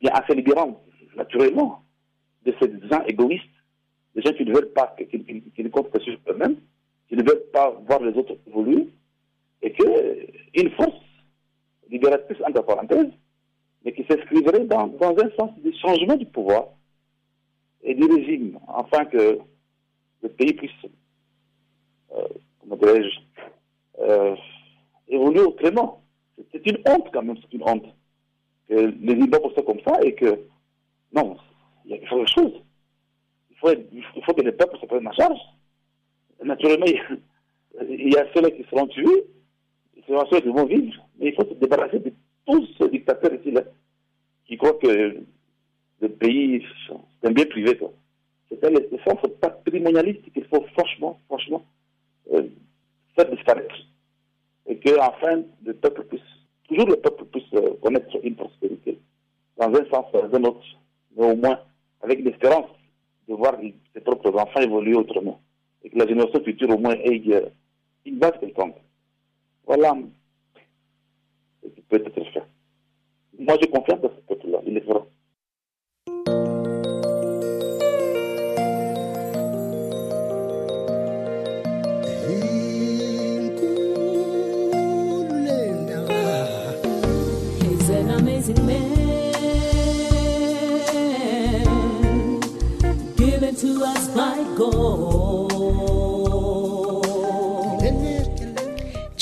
bien en se libérant naturellement de ces gens égoïstes, des gens qui ne veulent pas, qui, ne comptent que sur eux-mêmes, qui ne veulent pas voir les autres évoluer, et qu'une force libératrice, entre parenthèses, mais qui s'inscrivrait dans, dans un sens de changement du pouvoir et du régime, afin que le pays puisse, euh, comment dirais-je, euh, évoluer autrement. C'est une honte quand même, c'est une honte que les Zimbabwe soient comme ça et que, non, il y a quelque chose. Il faut, il faut que les peuples se prennent en charge. Naturellement, il y a ceux-là qui seront tués, seront ceux qui vont vivre, mais il faut se débarrasser de tous ces dictateurs ici, là, qui croient que le pays, c'est un bien privé. C'est le sens patrimonialiste qu'il faut franchement, franchement, euh, faire disparaître. Et que, enfin, le peuple puisse, toujours le peuple puisse euh, connaître une prospérité, dans un sens, dans un autre, mais au moins avec l'espérance de voir ses propres enfants évoluer autrement. Et que la génération future, au moins, ait une base. Voilà ce peut être fait. Moi, j'ai confiance dans ce peuple-là. Il est fera.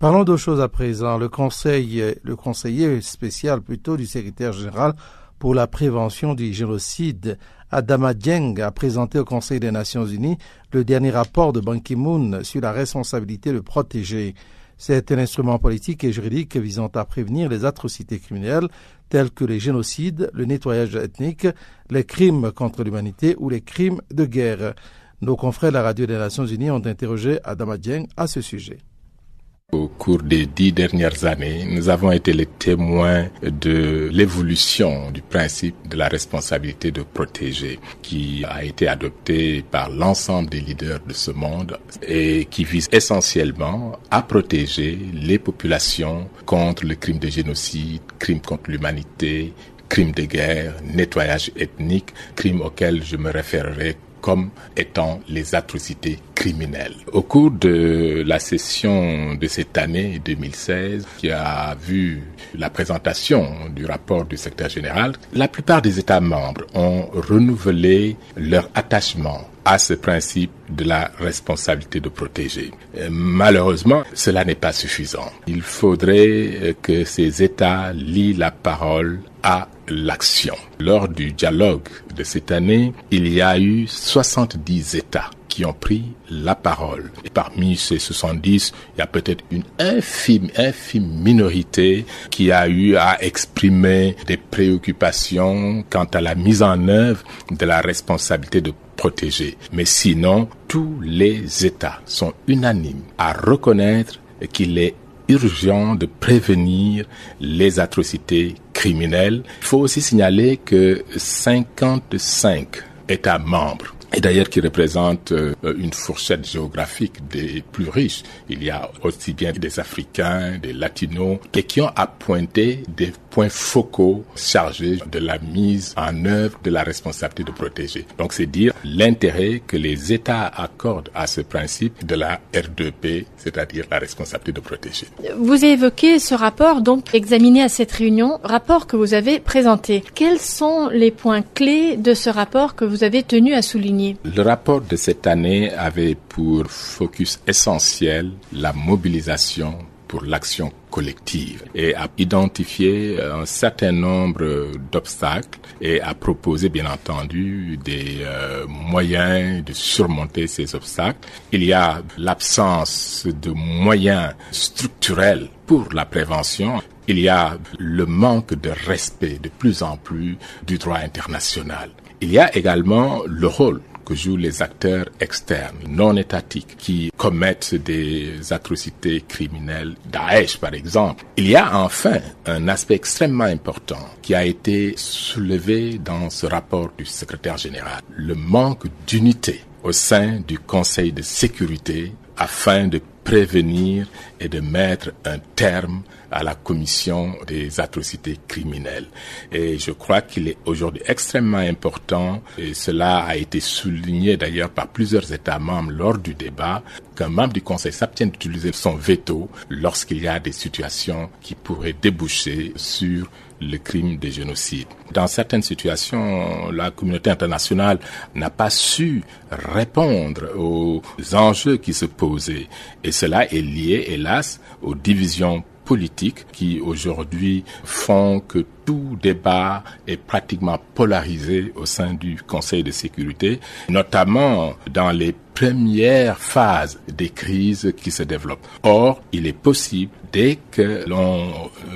Parlons d'autre chose à présent. Le, conseil, le conseiller spécial plutôt du secrétaire général pour la prévention du génocide, Adama Dieng, a présenté au Conseil des Nations Unies le dernier rapport de Ban Ki-moon sur la responsabilité de protéger. C'est un instrument politique et juridique visant à prévenir les atrocités criminelles telles que les génocides, le nettoyage ethnique, les crimes contre l'humanité ou les crimes de guerre. Nos confrères de la radio des Nations Unies ont interrogé Adama Dieng à ce sujet. Au cours des dix dernières années, nous avons été les témoins de l'évolution du principe de la responsabilité de protéger qui a été adopté par l'ensemble des leaders de ce monde et qui vise essentiellement à protéger les populations contre le crime de génocide, crime contre l'humanité, crime de guerre, nettoyage ethnique, crime auquel je me référerai comme étant les atrocités criminelles. Au cours de la session de cette année 2016, qui a vu la présentation du rapport du secrétaire général, la plupart des États membres ont renouvelé leur attachement à ce principe de la responsabilité de protéger. Malheureusement, cela n'est pas suffisant. Il faudrait que ces États lient la parole à l'action. Lors du dialogue de cette année, il y a eu 70 États qui ont pris la parole. Et parmi ces 70, il y a peut-être une infime, infime minorité qui a eu à exprimer des préoccupations quant à la mise en œuvre de la responsabilité de protéger. Mais sinon, tous les États sont unanimes à reconnaître qu'il est urgent de prévenir les atrocités criminelles. Il faut aussi signaler que 55 États membres et d'ailleurs qui représente euh, une fourchette géographique des plus riches. Il y a aussi bien des Africains, des Latinos, et qui ont appointé des points focaux chargés de la mise en œuvre de la responsabilité de protéger. Donc c'est dire l'intérêt que les États accordent à ce principe de la R2P, c'est-à-dire la responsabilité de protéger. Vous avez évoqué ce rapport donc examiné à cette réunion, rapport que vous avez présenté. Quels sont les points clés de ce rapport que vous avez tenu à souligner? Le rapport de cette année avait pour focus essentiel la mobilisation pour l'action collective et a identifié un certain nombre d'obstacles et a proposé bien entendu des euh, moyens de surmonter ces obstacles. Il y a l'absence de moyens structurels pour la prévention. Il y a le manque de respect de plus en plus du droit international. Il y a également le rôle jouent les acteurs externes, non étatiques, qui commettent des atrocités criminelles, Daesh par exemple. Il y a enfin un aspect extrêmement important qui a été soulevé dans ce rapport du secrétaire général, le manque d'unité au sein du Conseil de sécurité afin de prévenir et de mettre un terme à la commission des atrocités criminelles. Et je crois qu'il est aujourd'hui extrêmement important, et cela a été souligné d'ailleurs par plusieurs États membres lors du débat, qu'un membre du Conseil s'abstienne d'utiliser son veto lorsqu'il y a des situations qui pourraient déboucher sur le crime de génocide. Dans certaines situations, la communauté internationale n'a pas su répondre aux enjeux qui se posaient. Et cela est lié, hélas, aux divisions politiques qui aujourd'hui font que tout débat est pratiquement polarisé au sein du Conseil de sécurité, notamment dans les premières phases des crises qui se développent. Or, il est possible, dès que l'on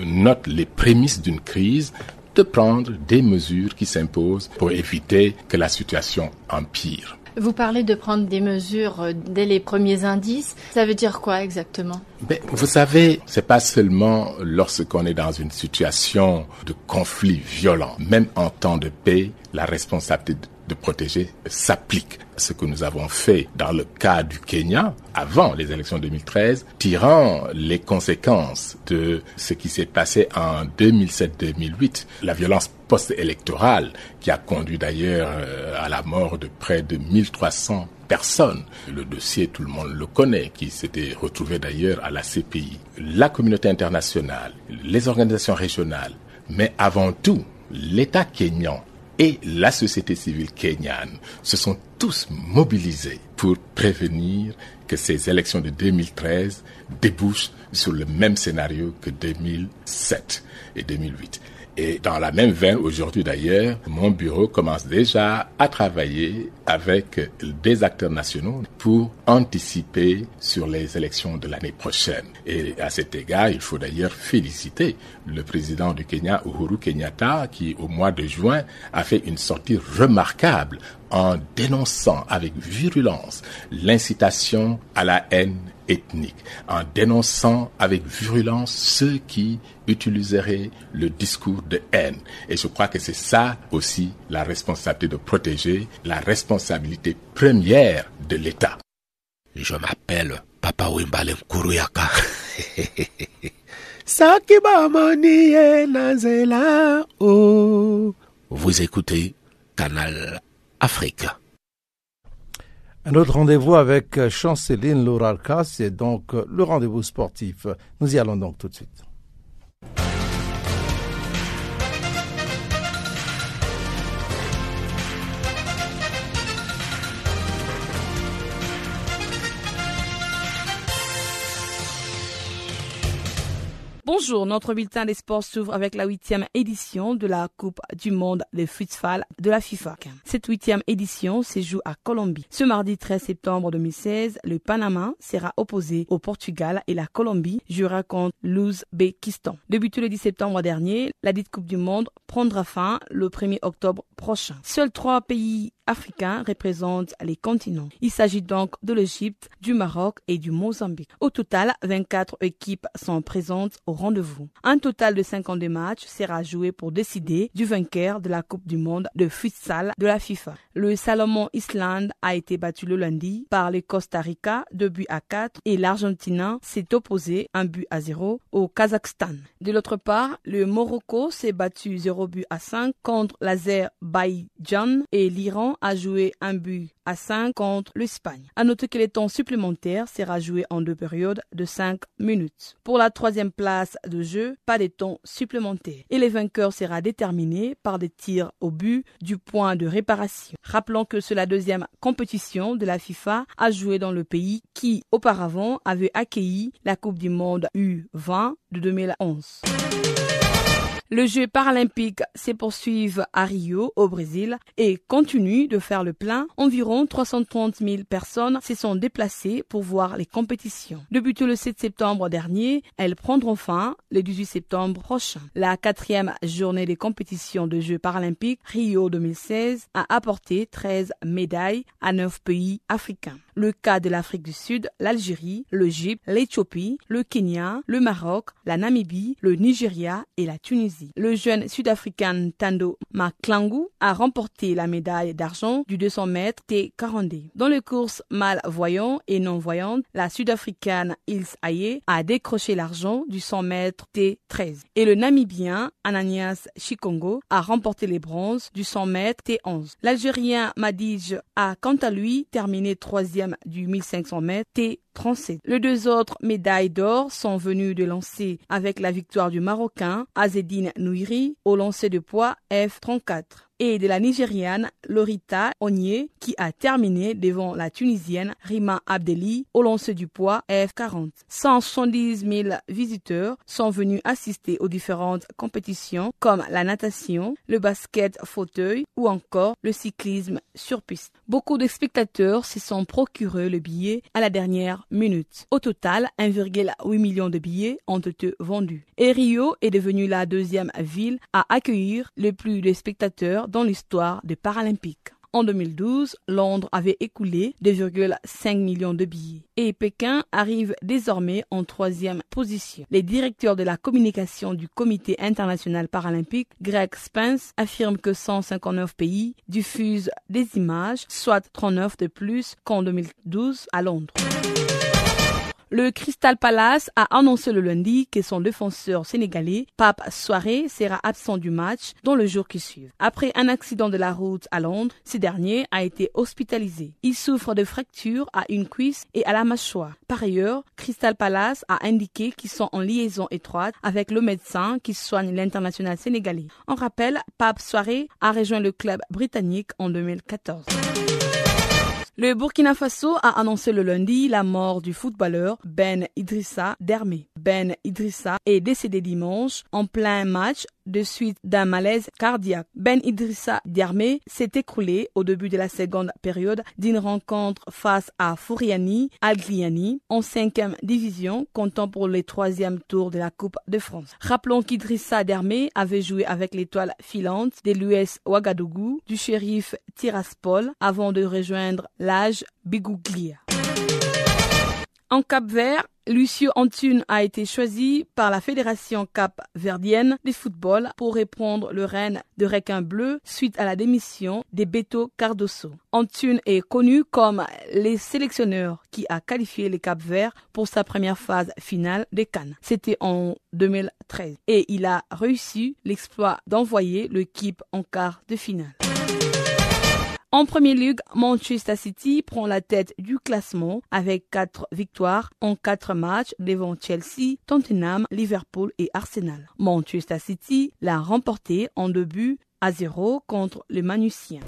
note les prémices d'une crise, de prendre des mesures qui s'imposent pour éviter que la situation empire. Vous parlez de prendre des mesures euh, dès les premiers indices. Ça veut dire quoi exactement? Ben, Vous savez, c'est pas seulement lorsqu'on est dans une situation de conflit violent. Même en temps de paix, la responsabilité de protéger s'applique. Ce que nous avons fait dans le cas du Kenya avant les élections 2013, tirant les conséquences de ce qui s'est passé en 2007-2008, la violence post-électorale qui a conduit d'ailleurs euh, à la mort de près de 1300 personnes. Le dossier, tout le monde le connaît, qui s'était retrouvé d'ailleurs à la CPI. La communauté internationale, les organisations régionales, mais avant tout l'État kényan et la société civile kenyane se sont tous mobilisés pour prévenir que ces élections de 2013 débouchent sur le même scénario que 2007 et 2008. Et dans la même veine, aujourd'hui d'ailleurs, mon bureau commence déjà à travailler avec des acteurs nationaux pour anticiper sur les élections de l'année prochaine. Et à cet égard, il faut d'ailleurs féliciter le président du Kenya, Uhuru Kenyatta, qui au mois de juin a fait une sortie remarquable en dénonçant avec virulence l'incitation à la haine ethnique, en dénonçant avec virulence ceux qui utiliseraient le discours de haine. Et je crois que c'est ça aussi la responsabilité de protéger, la responsabilité première de l'État. Je m'appelle Papa Wimbalem Kuruyaka. Vous écoutez Canal Afrique. Un autre rendez-vous avec Chanceline Lourarka, c'est donc le rendez-vous sportif. Nous y allons donc tout de suite. Bonjour, notre bulletin des sports s'ouvre avec la huitième édition de la Coupe du Monde de futsal de la FIFA. Cette huitième édition se joue à Colombie. Ce mardi 13 septembre 2016, le Panama sera opposé au Portugal et la Colombie jouera contre l'Ouzbékistan. Débuté le 10 septembre dernier, la dite Coupe du Monde prendra fin le 1er octobre prochain. Seuls trois pays africains représentent les continents. Il s'agit donc de l'Égypte, du Maroc et du Mozambique. Au total, 24 équipes sont présentes au rendez-vous. Un total de 52 matchs sera joué pour décider du vainqueur de la Coupe du monde de futsal de la FIFA. Le Salomon Island a été battu le lundi par le Costa Rica de but à 4 et l'Argentin s'est opposé un but à 0 au Kazakhstan. De l'autre part, le Morocco s'est battu 0 but à 5 contre l'Azerbaïdjan et l'Iran a joué un but à 5 contre l'Espagne. À noter que les temps supplémentaires sera joué en deux périodes de 5 minutes. Pour la troisième place de jeu, pas de temps supplémentaires. Et les vainqueurs sera déterminé par des tirs au but du point de réparation. Rappelons que c'est la deuxième compétition de la FIFA à jouer dans le pays qui, auparavant, avait accueilli la Coupe du Monde U20 de 2011. Le jeu paralympique se poursuivent à Rio, au Brésil, et continue de faire le plein. Environ 330 000 personnes se sont déplacées pour voir les compétitions. Débuté le 7 septembre dernier, elles prendront fin le 18 septembre prochain. La quatrième journée des compétitions de Jeux paralympiques Rio 2016 a apporté 13 médailles à 9 pays africains. Le cas de l'Afrique du Sud, l'Algérie, l'Égypte, l'Éthiopie, le Kenya, le Maroc, la Namibie, le Nigeria et la Tunisie. Le jeune sud-africain Tando Maklangu a remporté la médaille d'argent du 200 mètres T40. Dans les courses malvoyantes et non-voyantes, la sud-africaine Ils Aye a décroché l'argent du 100 mètres T13. Et le namibien Ananias Chikongo a remporté les bronzes du 100 mètres T11. L'Algérien Madij a quant à lui terminé troisième du 1500 mètres T 37. Les deux autres médailles d'or sont venues de lancer avec la victoire du Marocain Azedine Nouiri au lancer de poids F34 et de la Nigériane Lorita Onye qui a terminé devant la Tunisienne Rima Abdeli au lancer du poids F40. 170 000 visiteurs sont venus assister aux différentes compétitions comme la natation, le basket fauteuil ou encore le cyclisme sur piste. Beaucoup de spectateurs se sont procurés le billet à la dernière minute. Au total, 1,8 million de billets ont été vendus. Et Rio est devenue la deuxième ville à accueillir le plus de spectateurs dans l'histoire des Paralympiques. En 2012, Londres avait écoulé 2,5 millions de billets et Pékin arrive désormais en troisième position. Les directeurs de la communication du Comité international paralympique, Greg Spence, affirment que 159 pays diffusent des images, soit 39 de plus qu'en 2012 à Londres. Le Crystal Palace a annoncé le lundi que son défenseur sénégalais, Pape Soiré, sera absent du match dans le jour qui suit. Après un accident de la route à Londres, ce dernier a été hospitalisé. Il souffre de fractures à une cuisse et à la mâchoire. Par ailleurs, Crystal Palace a indiqué qu'ils sont en liaison étroite avec le médecin qui soigne l'international sénégalais. En rappel, Pape Soiré a rejoint le club britannique en 2014. Le Burkina Faso a annoncé le lundi la mort du footballeur Ben Idrissa Dermé. Ben Idrissa est décédé dimanche en plein match de suite d'un malaise cardiaque. Ben Idrissa Dermé s'est écroulé au début de la seconde période d'une rencontre face à Fouriani Algliani en cinquième division, comptant pour le troisième tour de la Coupe de France. Rappelons qu'Idrissa Dermé avait joué avec l'étoile filante de l'US Ouagadougou du shérif Tiraspol avant de rejoindre l'âge Bigouglia. En Cap Vert, Lucio Antune a été choisi par la Fédération cap-verdienne de football pour répondre le règne de requin bleu suite à la démission de Beto Cardoso. Antune est connu comme le sélectionneur qui a qualifié le Cap Vert pour sa première phase finale des Cannes. C'était en 2013 et il a réussi l'exploit d'envoyer l'équipe en quart de finale. En Premier ligue, Manchester City prend la tête du classement avec quatre victoires en quatre matchs devant Chelsea, Tottenham, Liverpool et Arsenal. Manchester City l'a remporté en deux buts à zéro contre les Manusiens.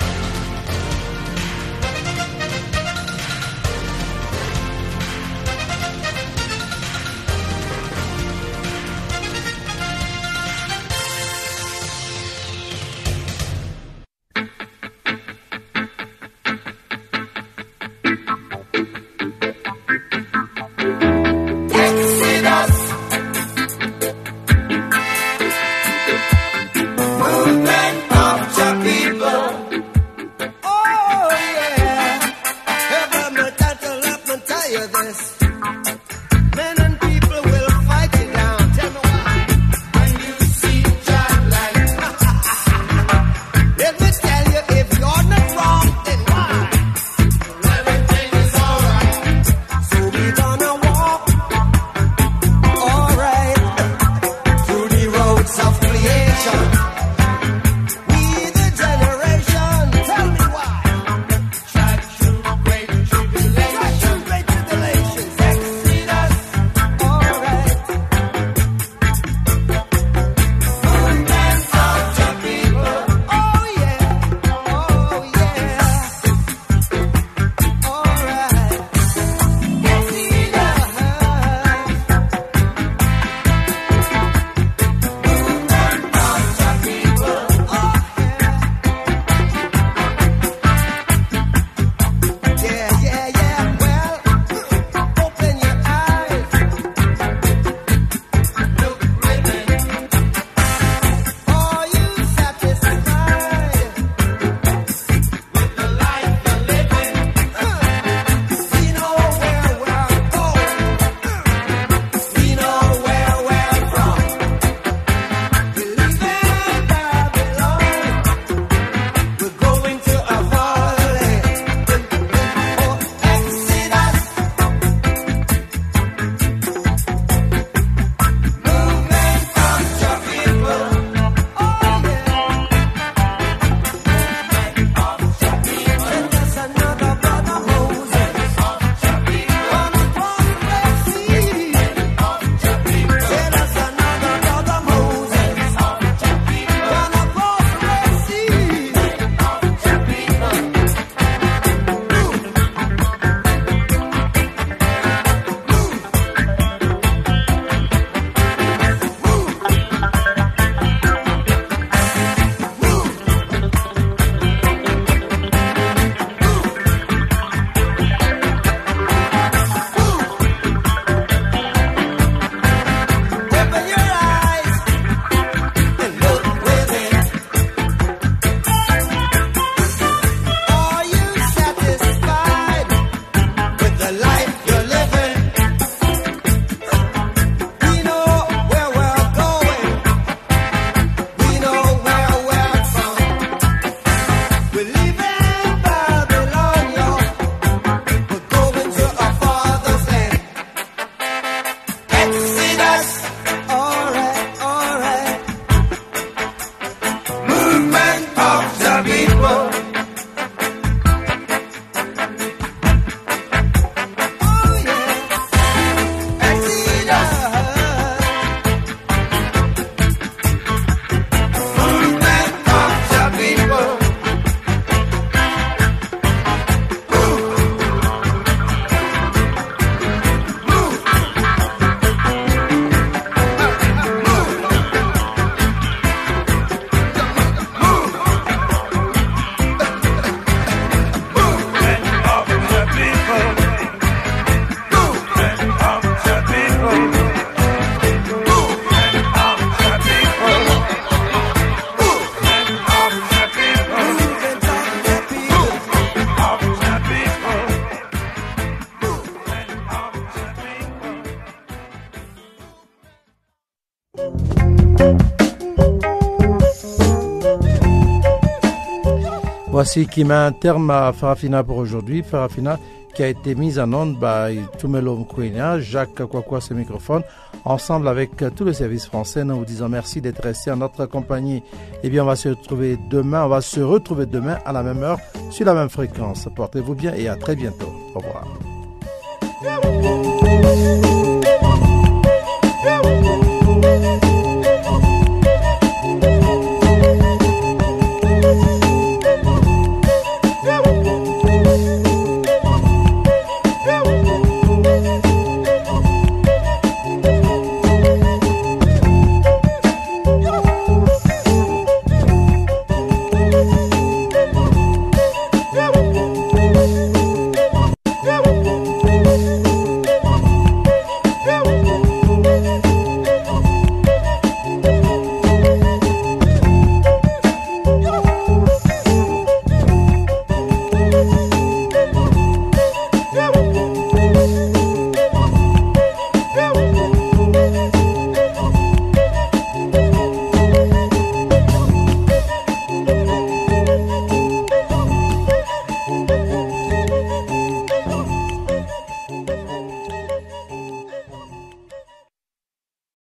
Voici qui met un terme à Farafina pour aujourd'hui. Farafina qui a été mise en onde par Tumelo Mkwenya, Jacques Kwakwa, ce microphone, ensemble avec tout le service français. Nous vous disons merci d'être resté en notre compagnie. Eh bien, on va se retrouver demain, on va se retrouver demain à la même heure, sur la même fréquence. Portez-vous bien et à très bientôt. Au revoir.